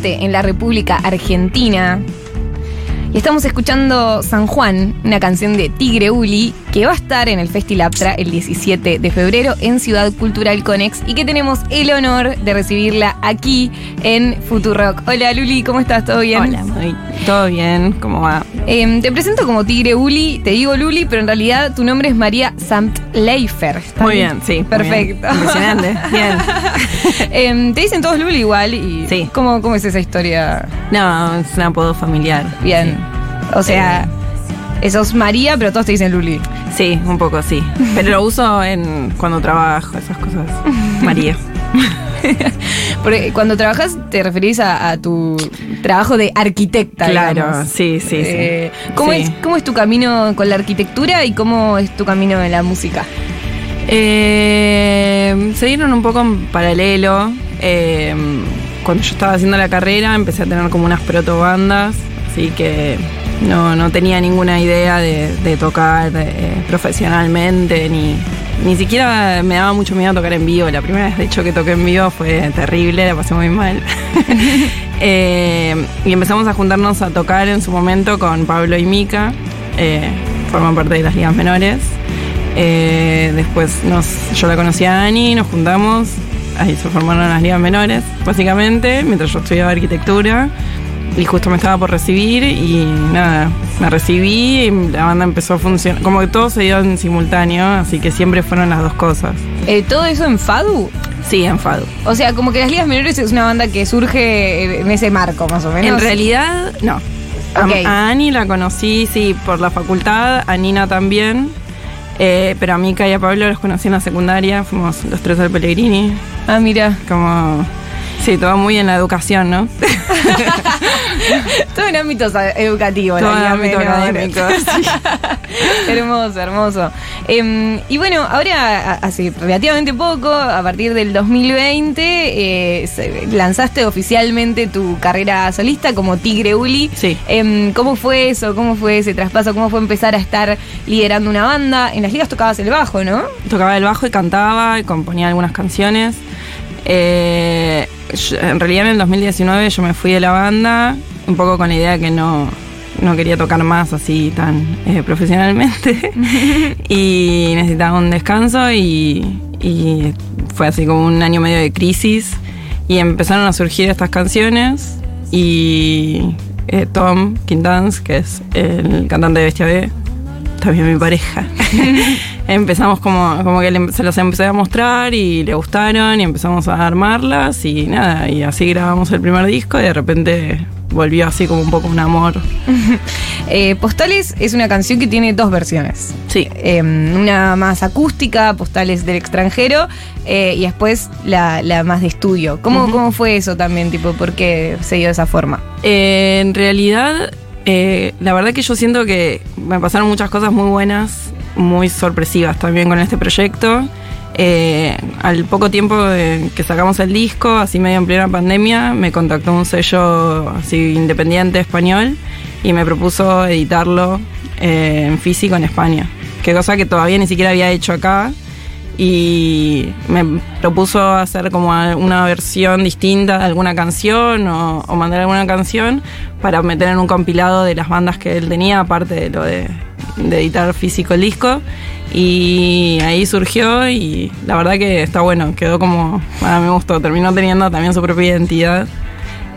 97 en la República Argentina. Y estamos escuchando San Juan, una canción de Tigre Uli, que va a estar en el Festilaptra el 17 de febrero en Ciudad Cultural Conex y que tenemos el honor de recibirla aquí en Futurock. Hola Luli, ¿cómo estás? ¿Todo bien? Hola, muy- todo bien, ¿cómo va? Em, te presento como Tigre Uli, te digo Luli, pero en realidad tu nombre es María Samtleifer. ¿está Muy bien, sí. Perfecto. bien. Impresionante, bien. Em, te dicen todos Luli igual y Sí. ¿cómo, ¿cómo es esa historia? No, es un apodo familiar. Bien. O sea, sos María, pero todos te dicen Luli. Sí, un poco sí. Pero lo uso en cuando trabajo, esas cosas. María. Porque cuando trabajas te referís a, a tu trabajo de arquitecta. Claro, digamos. sí, sí, sí. Eh, ¿cómo, Sí. es, ¿Cómo es tu camino con la arquitectura y cómo es tu camino en la música? Eh, se dieron un poco en paralelo. Eh, cuando yo estaba haciendo la carrera empecé a tener como unas protobandas, así que no, no tenía ninguna idea de, de tocar eh, profesionalmente, ni, ni siquiera me daba mucho miedo tocar en vivo. La primera vez, de hecho, que toqué en vivo fue terrible, la pasé muy mal. Eh, y empezamos a juntarnos a tocar en su momento con Pablo y Mica, eh, forman parte de las ligas menores. Eh, después nos, yo la conocí a Ani, nos juntamos, ahí se formaron las ligas menores, básicamente, mientras yo estudiaba arquitectura. Y justo me estaba por recibir y nada, me recibí y la banda empezó a funcionar. Como que todo se dio en simultáneo, así que siempre fueron las dos cosas. Eh, ¿Todo eso en Fadu? Sí, en Fado. O sea, como que las ligas menores es una banda que surge en ese marco, más o menos. En realidad, no. A-. A, Ani la conocí, sí, por la facultad, a Nina también. Eh, pero a Mica y a Pablo los conocí en la secundaria, fuimos los tres al Pellegrini. Ah, mira. Como. Sí, todo muy en la educación, ¿no? Todo en ámbitos educativos. Todo en ligas ámbito menores. académico, hermoso, hermoso. Em, y bueno, ahora, hace relativamente poco, a partir del 2020, eh, lanzaste oficialmente tu carrera solista como Tigre Uli. Sí. Em, ¿Cómo fue eso? ¿Cómo fue ese traspaso? ¿Cómo fue empezar a estar liderando una banda? En las ligas tocabas el bajo, ¿no? Tocaba el bajo y cantaba y componía algunas canciones. Eh, en realidad en el 2019 yo me fui de la banda, un poco con la idea que no, no quería tocar más así tan eh, profesionalmente y necesitaba un descanso y, y fue así como un año medio de crisis y empezaron a surgir estas canciones y eh, Tom Quintans, que es el cantante de Bestia B, también mi pareja. empezamos como, como que le- se las empecé a mostrar y le gustaron y empezamos a armarlas y nada, y así grabamos el primer disco y de repente volvió así como un poco un amor. Eh, Postales es una canción que tiene dos versiones. Sí. Em, una más acústica, Postales del extranjero, eh, y después la, la más de estudio. ¿Cómo. ¿Cómo fue eso también? Tipo, ¿Por qué se dio de esa forma? Eh, en realidad, eh, la verdad que yo siento que me pasaron muchas cosas muy buenas, muy sorpresivas también con este proyecto. Eh, al poco tiempo que sacamos el disco, así medio en plena pandemia, me contactó un sello así independiente español y me propuso editarlo eh, en físico en España. Que cosa que todavía ni siquiera había hecho acá y me propuso hacer como una versión distinta de alguna canción o, o mandar alguna canción para meter en un compilado de las bandas que él tenía, aparte de lo de, de editar físico el disco. Y ahí surgió y la verdad que está bueno, quedó como, a mí me gustó, terminó teniendo también su propia identidad.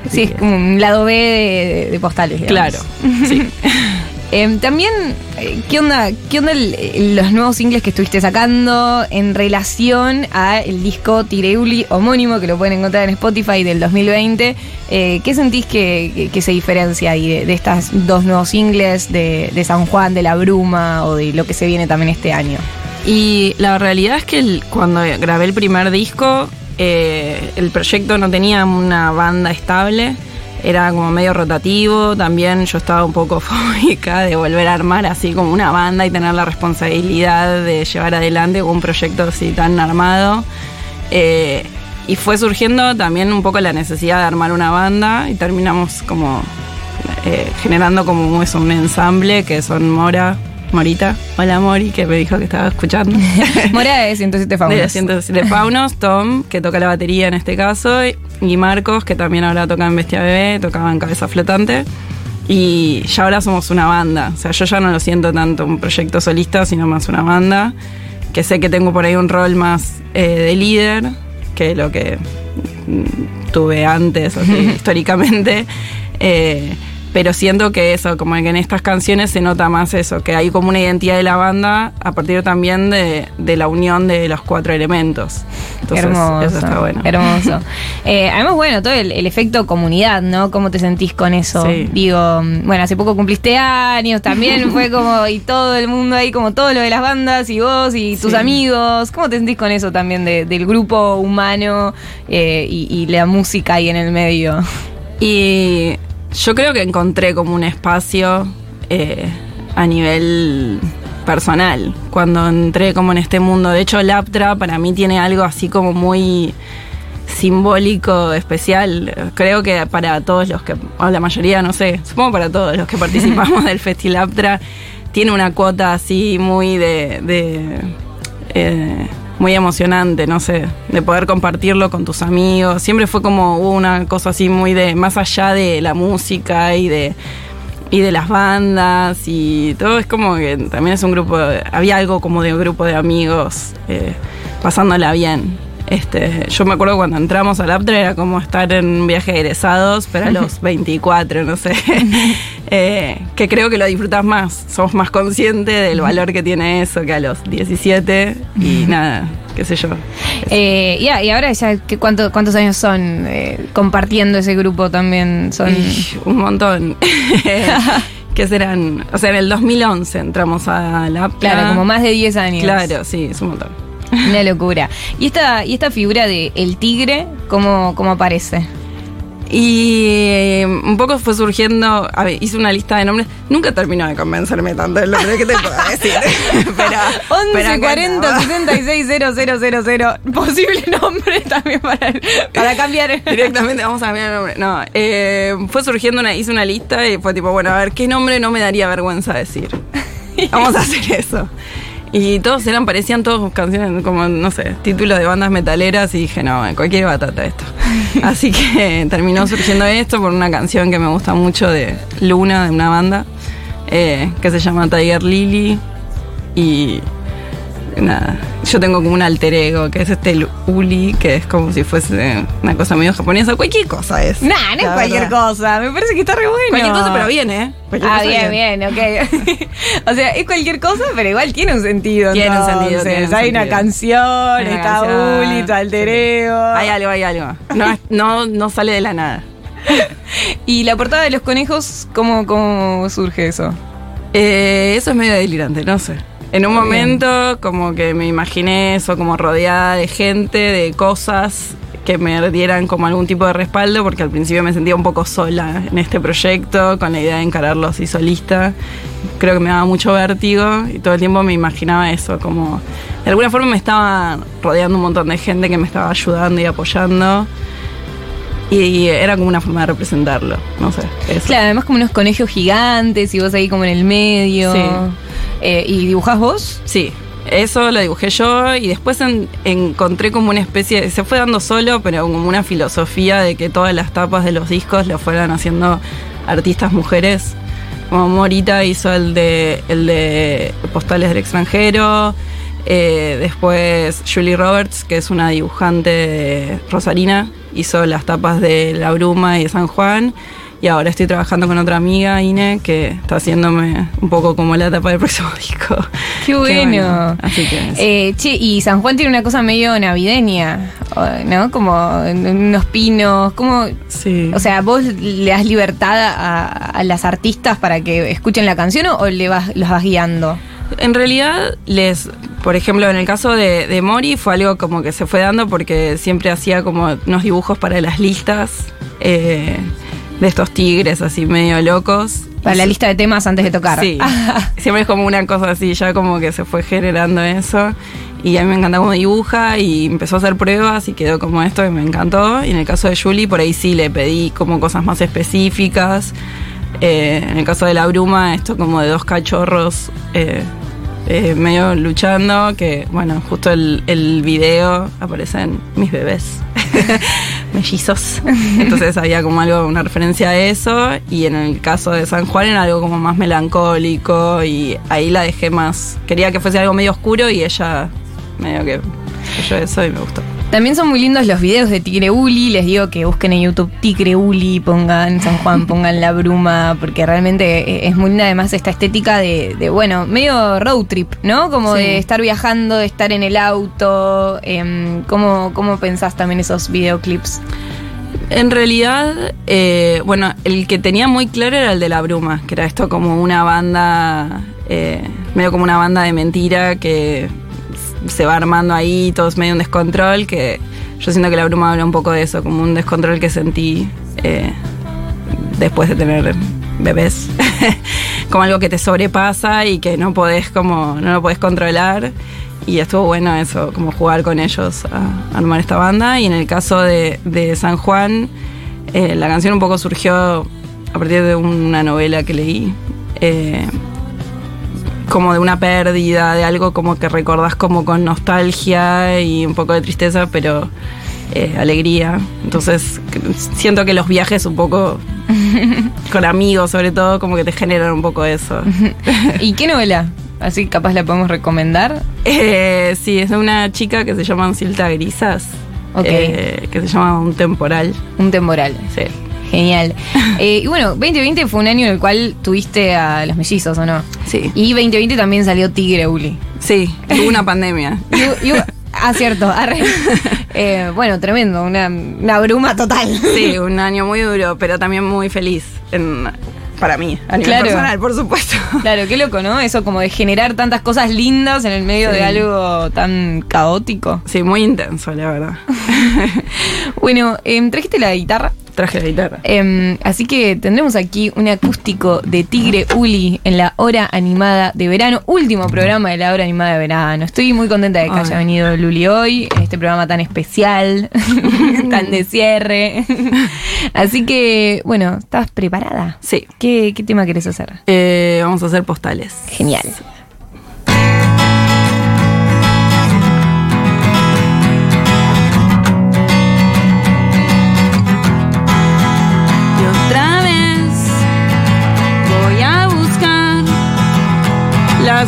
Sí, es como un lado B de, de Postales. digamos. claro, sí. Em, también, eh, ¿qué onda, qué onda el- los nuevos singles que estuviste sacando en relación a el disco Tireuli homónimo que lo pueden encontrar en Spotify del 2020? Eh, ¿Qué sentís que, se diferencia ahí de, de estas dos nuevos singles de, San Juan, de La Bruma o de lo que se viene también este año? Y la realidad es que cuando grabé el primer disco, eh, el proyecto no tenía una banda estable, era como medio rotativo, también yo estaba un poco fóbica de volver a armar así como una banda y tener la responsabilidad de llevar adelante un proyecto así tan armado. Eh, y fue surgiendo también un poco la necesidad de armar una banda y terminamos como eh, generando como eso, un ensamble que son Mora, Morita. Hola Mori, que me dijo que estaba escuchando. Mora de 107 de Faunos. 107 Faunos, Tom, que toca la batería en este caso, y Marcos, que también ahora toca en Bestia Bebé, tocaba en Cabeza Flotante. Y ya ahora somos una banda. O sea, yo ya no lo siento tanto un proyecto solista, sino más una banda. Que sé que tengo por ahí un rol más eh, de líder que lo que mm, tuve antes, históricamente. Eh, pero siento que eso, como que en estas canciones se nota más eso, que hay como una identidad de la banda a partir también de, de la unión de los cuatro elementos. Entonces, hermoso. eso está bueno. Hermoso. Eh, además, bueno, todo el, el efecto comunidad, ¿no? ¿Cómo te sentís con eso? Sí. Digo, bueno, hace poco cumpliste años, también fue como, y todo el mundo ahí, como todo lo de las bandas, y vos y tus Sí. amigos. ¿Cómo te sentís con eso también de- del grupo humano eh, y, y la música ahí en el medio? Y yo creo que encontré como un espacio eh, a nivel personal cuando entré como en este mundo. De hecho, Laptra para mí tiene algo así como muy simbólico, especial. Creo que para todos los que, o la mayoría, no sé, supongo para todos los que participamos del Festi Laptra, tiene una cuota así muy de... de, eh, muy emocionante, no sé, de poder compartirlo con tus amigos. Siempre fue como una cosa así muy de más allá de la música y de y de las bandas y todo es como que también es un grupo, había algo como de un grupo de amigos eh, pasándola bien. Este, yo me acuerdo cuando entramos al Aptra era como estar en un viaje de egresados, pero a los 24, no sé. Eh, que creo que lo disfrutas más, sos más consciente del valor que tiene eso que a los 17 y nada, qué sé yo. Eh, y ahora ya, ¿qué, cuánto- ¿cuántos años son eh, compartiendo ese grupo también? Son... Un montón. que serán, o sea, en el 2011 entramos a la. Claro, como más de 10 años. Claro, sí, es un montón. Una locura. ¿Y esta, y esta figura de el tigre, cómo, cómo aparece? Y eh, un poco fue surgiendo, a ver, hice una lista de nombres, nunca terminó de convencerme tanto del nombre que te puedo decir. pero, 11 pero 40 acá 66 000. Posible nombre también para, para cambiar. Directamente vamos a cambiar el nombre. No, eh, fue surgiendo una, hice una lista y fue tipo, bueno, a ver, ¿qué nombre no me daría vergüenza decir? Vamos a hacer eso. Y todos eran, parecían todos canciones como, no sé, títulos de bandas metaleras y dije, no, cualquier batata esto. Así que terminó surgiendo esto por una canción que me gusta mucho de Luna, de una banda, eh, que se llama Tiger Lily. Y nada, yo tengo como un alter ego, que es este el Uli, que es como si fuese una cosa medio japonesa. Cualquier cosa es. Nah, no es cualquier verdad. cosa. Me parece que está re bueno. Cualquier cosa, pero bien, ¿eh? Cualquier Ah, cosa bien, bien, ok. o sea, es cualquier cosa, pero igual tiene un sentido. Tiene un sentido, tiene un Hay una sentido. canción, una está canción, Uli, tu alter ego. Hay algo, hay algo. No, no, no sale de la nada. Y la portada de los conejos, ¿cómo, cómo surge eso? Eh, eso es medio delirante, no sé. En un momento como que me imaginé eso como rodeada de gente, de cosas que me dieran como algún tipo de respaldo, porque al principio me sentía un poco sola en este proyecto, con la idea de encararlo así solista. Creo que me daba mucho vértigo y todo el tiempo me imaginaba eso, como de alguna forma me estaba rodeando un montón de gente que me estaba ayudando y apoyando. Y era como una forma de representarlo, no sé. Eso. Claro, además como unos conejos gigantes y vos ahí como en el medio. Sí. Eh, ¿Y dibujás vos? Sí, eso lo dibujé yo y después en- encontré como una especie, se fue dando solo, pero como una filosofía de que todas las tapas de los discos lo fueran haciendo artistas mujeres. Como Morita hizo el de, el de Postales del extranjero, eh, después Julie Roberts, que es una dibujante de rosarina, hizo las tapas de La Bruma y de San Juan. Y ahora estoy trabajando con otra amiga, Ine, que está haciéndome un poco como la tapa del próximo disco. Qué bueno. Así que eso. Eh, che, y San Juan tiene una cosa medio navideña, ¿no? Como unos pinos, como... sí. O sea, ¿vos le das libertad a, a las artistas para que escuchen la canción o, o le vas, los vas guiando? En realidad, les, por ejemplo, en el caso de, de Mori fue algo como que se fue dando porque siempre hacía como unos dibujos para las listas eh, de estos tigres así medio locos. Para la lista de temas antes de tocar. Sí, siempre es como una cosa así, ya como que se fue generando eso. Y a mí me encanta cómo dibuja y empezó a hacer pruebas y quedó como esto y me encantó. Y en el caso de Julie, por ahí sí le pedí como cosas más específicas. Eh, en el caso de la bruma, esto como de dos cachorros eh, eh, medio luchando, que bueno, justo el, el video aparecen mis bebés. mellizos. Entonces había como algo, una referencia a eso. Y en el caso de San Juan era algo como más melancólico. Y ahí la dejé más. Quería que fuese algo medio oscuro y ella medio que yo eso y me gustó. También son muy lindos los videos de Tigre Uli. Les digo que busquen en YouTube Tigre Uli, pongan San Juan, pongan la bruma, porque realmente es muy linda además esta estética de, de bueno, medio road trip, ¿no? Como Sí. de estar viajando, de estar en el auto. em, ¿cómo, ¿Cómo pensás también esos videoclips? En realidad, eh, bueno, el que tenía muy claro era el de la bruma, que era esto como una banda, eh, medio como una banda de mentira que se va armando ahí, todo es medio un descontrol, que yo siento que la bruma habla un poco de eso, como un descontrol que sentí eh, después de tener bebés, como algo que te sobrepasa y que no podés como, no lo podés controlar. Y estuvo bueno eso, como jugar con ellos a armar esta banda. Y en el caso de, de San Juan, eh, la canción un poco surgió a partir de una novela que leí. eh, como de una pérdida, de algo como que recordás como con nostalgia y un poco de tristeza, pero eh, alegría. Entonces siento que los viajes un poco con amigos sobre todo como que te generan un poco eso. ¿Y qué novela? Así capaz la podemos recomendar. Eh, sí, es de una chica que se llama Silta Grisas, Ok. eh, que se llama Un Temporal. Un temporal. Sí. Genial. Eh, y bueno, 2020 fue un año en el cual tuviste a los mellizos, ¿o no? Sí, Y 2020 también salió Tigre Uli. sí, hubo una pandemia. Y- y- ah, cierto. arre. Eh, bueno, tremendo. Una, una bruma total. Sí, un año muy duro, pero también muy feliz en- para mí, a nivel Claro. personal, por supuesto. Claro, qué loco, ¿no? Eso como de generar tantas cosas lindas en el medio Sí. de algo tan caótico. Sí, muy intenso, la verdad. Bueno, em, trajiste la guitarra. Traje la guitarra. Em, así que tendremos aquí un acústico de Tigre Uli en la hora animada de verano, último programa de la hora animada de verano. Estoy muy contenta de que Ay. haya venido Luli hoy, en este programa tan especial, tan de cierre. así que, bueno, ¿estás preparada? Sí. ¿Qué, qué tema querés hacer? Eh, vamos a hacer postales. Genial.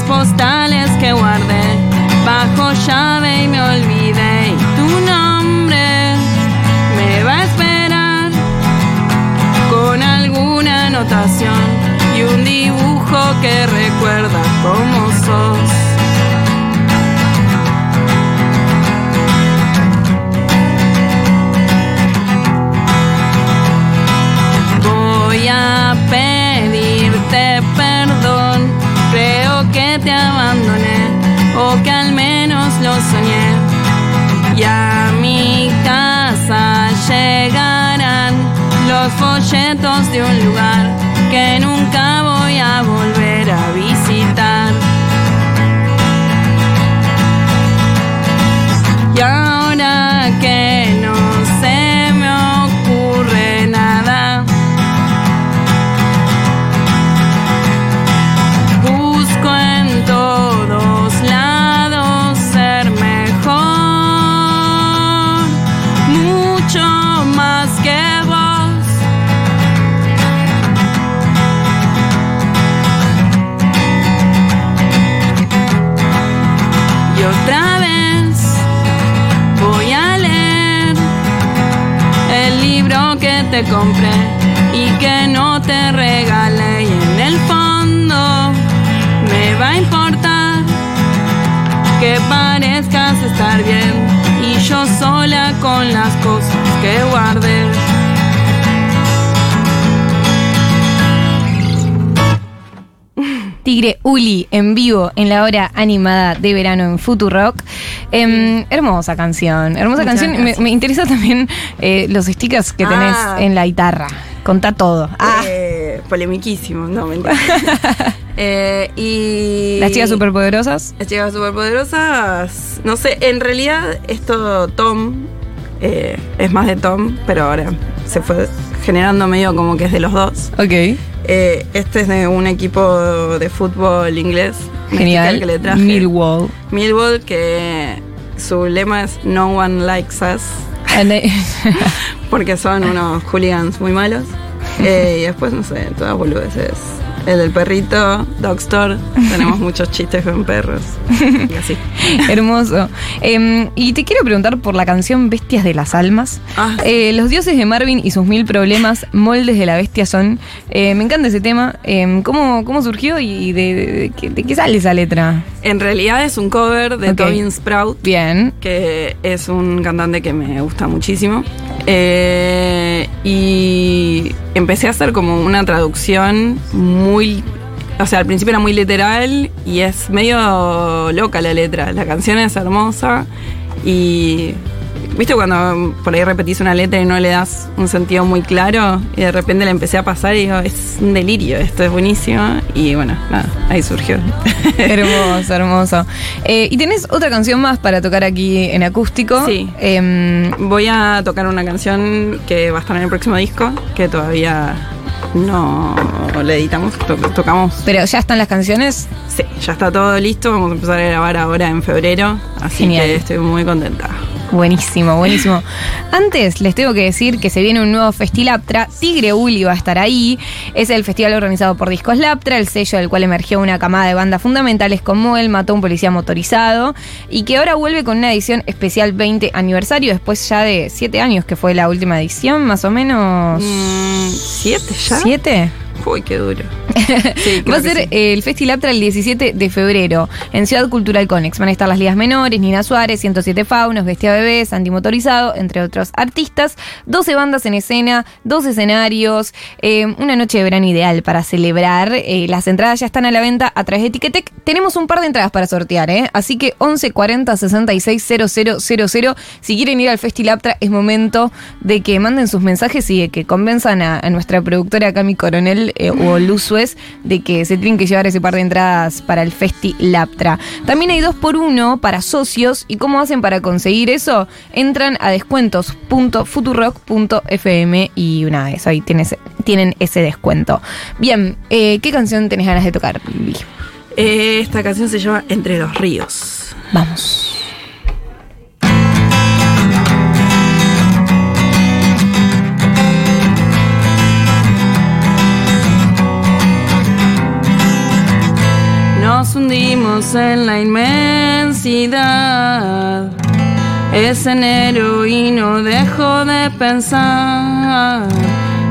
Postales que guardé bajo llave y me olvidé. Y tu nombre me va a esperar con alguna anotación y un dibujo que recuerda cómo sos. Llegarán los folletos de un lugar que nunca voy a volver a visitar. Te regalé y en el fondo me va a importar que parezcas estar bien y yo sola con las cosas que guardé. Tigre Uli en vivo en la hora animada de verano en Futurock. Em, hermosa canción, hermosa Muchas canción. Me, me interesa también eh, los stickers que tenés Ah. en la guitarra. Contá todo. Ah, Eh, polemiquísimo, no mentira. Eh, y las chicas superpoderosas. Las chicas superpoderosas, no sé, en realidad esto Tom eh, es más de Tom, pero ahora se fue generando medio como que es de los dos. Ok. Eh, este es de un equipo de fútbol inglés. Genial. Que le traje. Millwall. Millwall, que su lema es No one likes us. porque son unos hooligans muy malos. Eh, y después, no sé, todas boludeces. El del perrito, Dog Store. Tenemos muchos chistes con perros. Y así. Hermoso. Em, y te quiero preguntar por la canción Bestias de las Almas. Ah. Eh, los dioses de Marvin y sus mil problemas, moldes de la bestia son. Eh, me encanta ese tema. Em, ¿cómo, ¿Cómo surgió y de, de- de qué sale esa letra? En realidad es un cover de Ok. Tobin Sprout. Bien. que es un cantante que me gusta muchísimo. Eh, y empecé a hacer como una traducción muy... O sea, al principio era muy literal y es medio loca la letra. La canción es hermosa y... ¿Viste cuando por ahí repetís una letra y no le das un sentido muy claro? Y de repente la empecé a pasar y digo, es un delirio, esto es buenísimo. Y bueno, nada, ahí surgió. Hermoso, hermoso. Eh, y tenés otra canción más para tocar aquí en acústico. Sí. Em, Voy a tocar una canción que va a estar en el próximo disco, que todavía no le editamos, to- tocamos. pero ya están las canciones. Sí, ya está todo listo, vamos a empezar a grabar ahora en febrero, así Genial. que estoy muy contenta. Buenísimo, buenísimo. Antes les tengo que decir que se viene un nuevo Festilaptra. Tigre Uli va a estar ahí. Es el festival organizado por Discos Laptra, el sello del cual emergió una camada de bandas fundamentales como El Mató a un Policía Motorizado y que ahora vuelve con una edición especial 20 aniversario después ya de 7 años que fue la última edición, más o menos. Mm, ¿Siete ya? ¿Siete? Uy, qué duro. Sí, Va a ser sí. el Festilaptra el 17 de febrero en Ciudad Cultural Conex. Van a estar las ligas menores, Nina Suárez, 107 Faunos, Bestia Bebés, Antimotorizado, entre otros artistas. 12 bandas en escena, dos escenarios, eh, una noche de verano ideal para celebrar. Eh, las entradas ya están a la venta a través de Ticketek. Tenemos un par de entradas para sortear, ¿eh? Así que 11 40 66 000. Si quieren ir al Festilaptra, es momento de que manden sus mensajes y de que convenzan a, a nuestra productora Cami Coronel eh, o Suez de que se tienen que llevar ese par de entradas para el Festi Laptra. También hay dos por uno para socios. ¿Y cómo hacen para conseguir eso? Entran a descuentos.futurock.fm y una vez ahí tienes, tienen ese descuento. Bien, eh, ¿qué canción tenés ganas de tocar? Lili? Eh, esta canción se llama Entre los ríos. Vamos. En la inmensidad. Es enero y no dejo de pensar.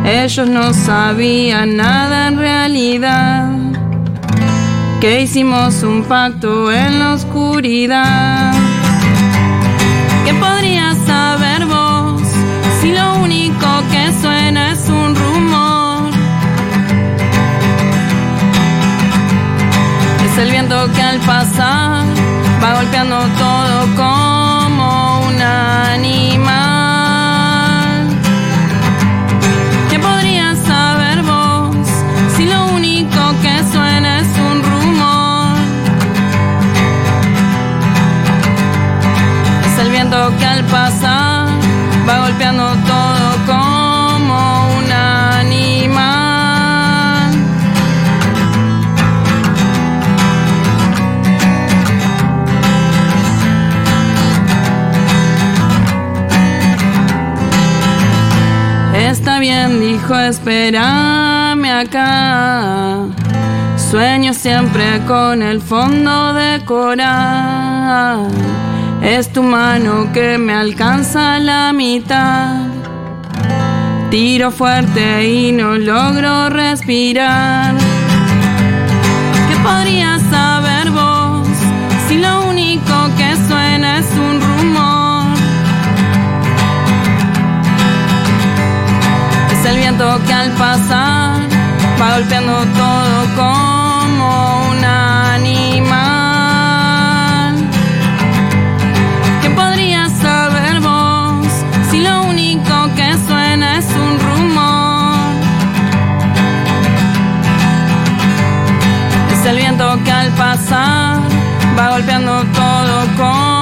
Ellos no sabían nada en realidad. Que hicimos un pacto en la oscuridad. ¿Qué podrías El viento que al pasar va golpeando todo como espérame acá. Sueño siempre con el fondo de coral. Es tu mano que me alcanza la mitad. Tiro fuerte y no logro respirar. ¿Qué podrías viento que al pasar va golpeando todo como un animal. ¿Qué podrías saber vos si lo único que suena es un rumor? Es el viento que al pasar va golpeando todo como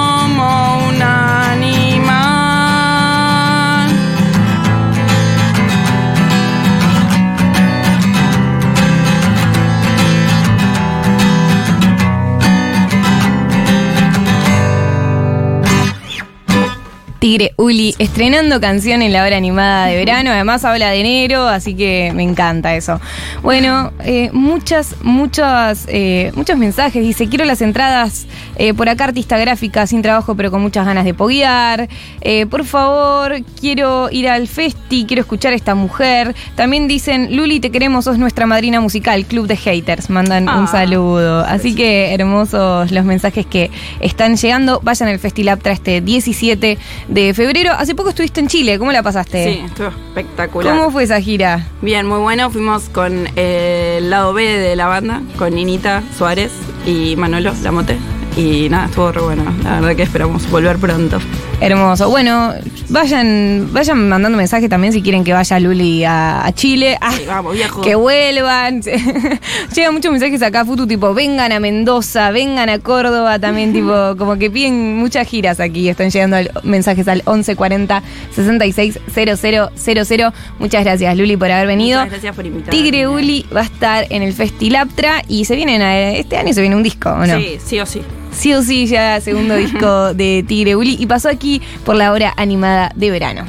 Tigre Uli estrenando canción en la hora animada de verano. Además habla de enero, así que me encanta eso. Bueno, eh, muchas, muchas, eh, muchos mensajes. Dice, quiero las entradas eh, por acá, artista gráfica, sin trabajo, pero con muchas ganas de poguear. Eh, por favor, quiero ir al festi, quiero escuchar a esta mujer. También dicen, Luli, te queremos, sos nuestra madrina musical, Club de Haters. Mandan un Ah, saludo. Así que hermosos los mensajes que están llegando. Vayan al Festilaptra este 17 de febrero. Hace poco estuviste en Chile, ¿cómo la pasaste? Sí, estuvo espectacular. ¿Cómo fue esa gira? Bien, muy bueno. Fuimos con eh, el lado B de la banda, con Ninita Suárez y Manolo Lamote. Y nada, estuvo re bueno. La verdad que esperamos volver pronto. Hermoso. Bueno, vayan, vayan mandando mensajes también si quieren que vaya Luli a, a Chile. Ah, Sí, vamos, viejo. que vuelvan. Llegan muchos mensajes acá, Futu, tipo, vengan a Mendoza, vengan a Córdoba también, tipo, como que piden muchas giras aquí. Están llegando al- mensajes al 1140 66 000. Muchas gracias, Luli, por haber venido. Muchas gracias por invitarme. Tigre Uli va a estar en el Festilaptra y se vienen a- este año se viene un disco, ¿o no? Sí, sí o sí. Sí o sí, ya segundo disco de Tigre Uli y pasó aquí por la hora animada de verano.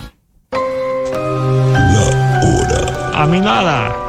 A mí nada. La hora animada.